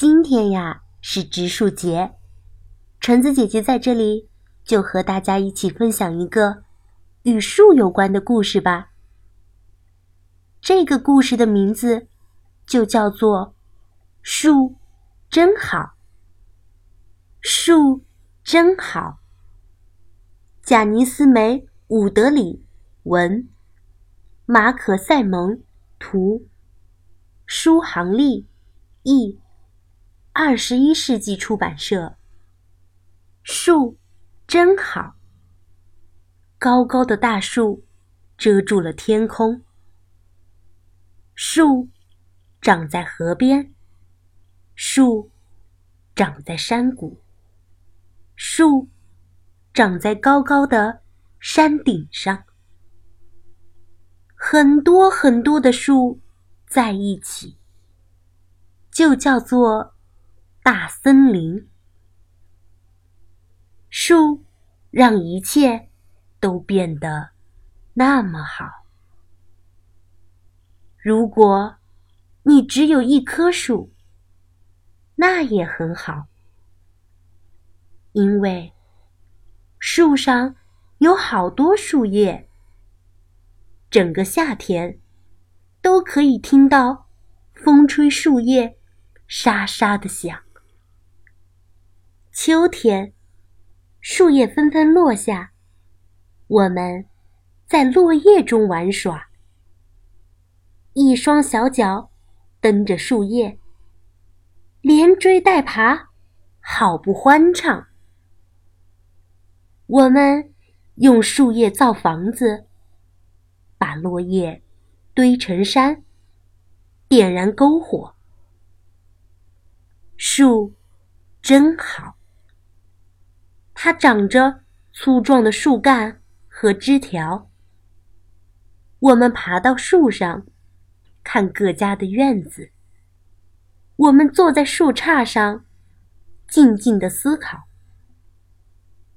今天呀是植树节，橙子姐姐在这里就和大家一起分享一个与树有关的故事吧。这个故事的名字就叫做“树真好”。树真好。贾尼斯梅·伍德里文，马可·塞蒙图，舒航立译，二十一世纪出版社。树真好。高高的大树遮住了天空。树长在河边。树长在山谷。树。长在高高的山顶上，很多很多的树在一起，就叫做大森林。树让一切都变得那么好。如果你只有一棵树，那也很好，因为。树上有好多树叶，整个夏天都可以听到风吹树叶沙沙的响。秋天，树叶纷纷落下，我们在落叶中玩耍，一双小脚蹬着树叶，连追带爬，好不欢畅。我们用树叶造房子，把落叶堆成山，点燃篝火。树真好，它长着粗壮的树干和枝条。我们爬到树上，看各家的院子。我们坐在树杈上，静静的思考。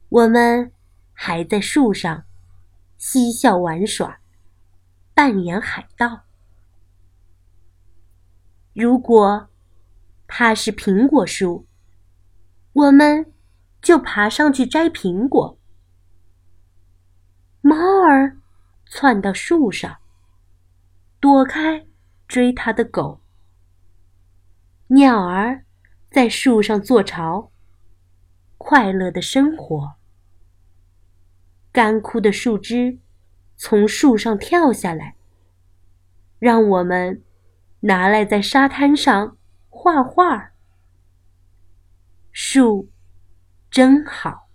我们还在树上嬉笑玩耍，扮演海盗。如果它是苹果树，我们就爬上去摘苹果。猫儿窜到树上，躲开追它的狗。鸟儿在树上做巢，快乐的生活。干枯的树枝从树上跳下来，让我们拿来在沙滩上画画。树真好，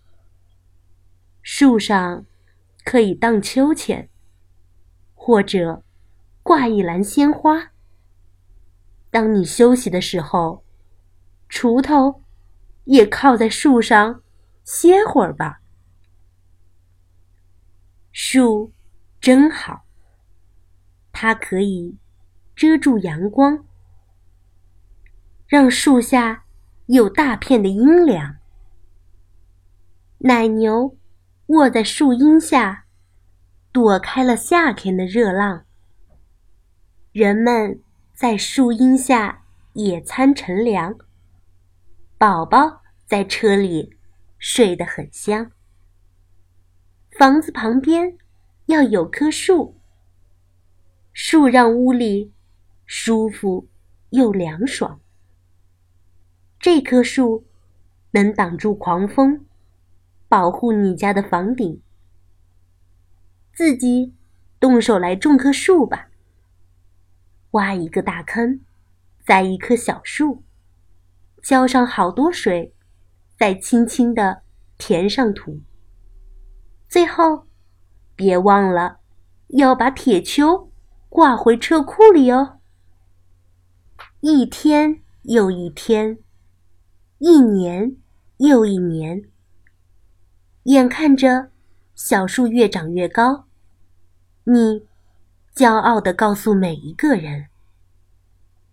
树上可以荡秋千，或者挂一篮鲜花。当你休息的时候，锄头也靠在树上歇会儿吧。树真好，它可以遮住阳光，让树下有大片的阴凉。奶牛卧在树荫下，躲开了夏天的热浪。人们在树荫下野餐乘凉，宝宝在车里睡得很香。房子旁边要有棵树，树让屋里舒服又凉爽。这棵树能挡住狂风，保护你家的房顶。自己动手来种棵树吧。挖一个大坑，栽一棵小树，浇上好多水，再轻轻地填上土。最后，别忘了要把铁锹挂回车库里哦。一天又一天，一年又一年，眼看着小树越长越高，你骄傲地告诉每一个人：“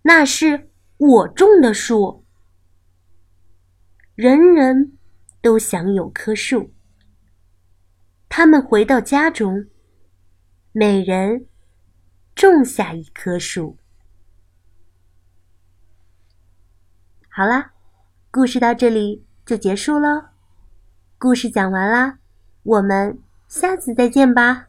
那是我种的树。”人人都想有棵树。他们回到家中，每人种下一棵树。好啦，故事到这里就结束喽。故事讲完啦，我们下次再见吧。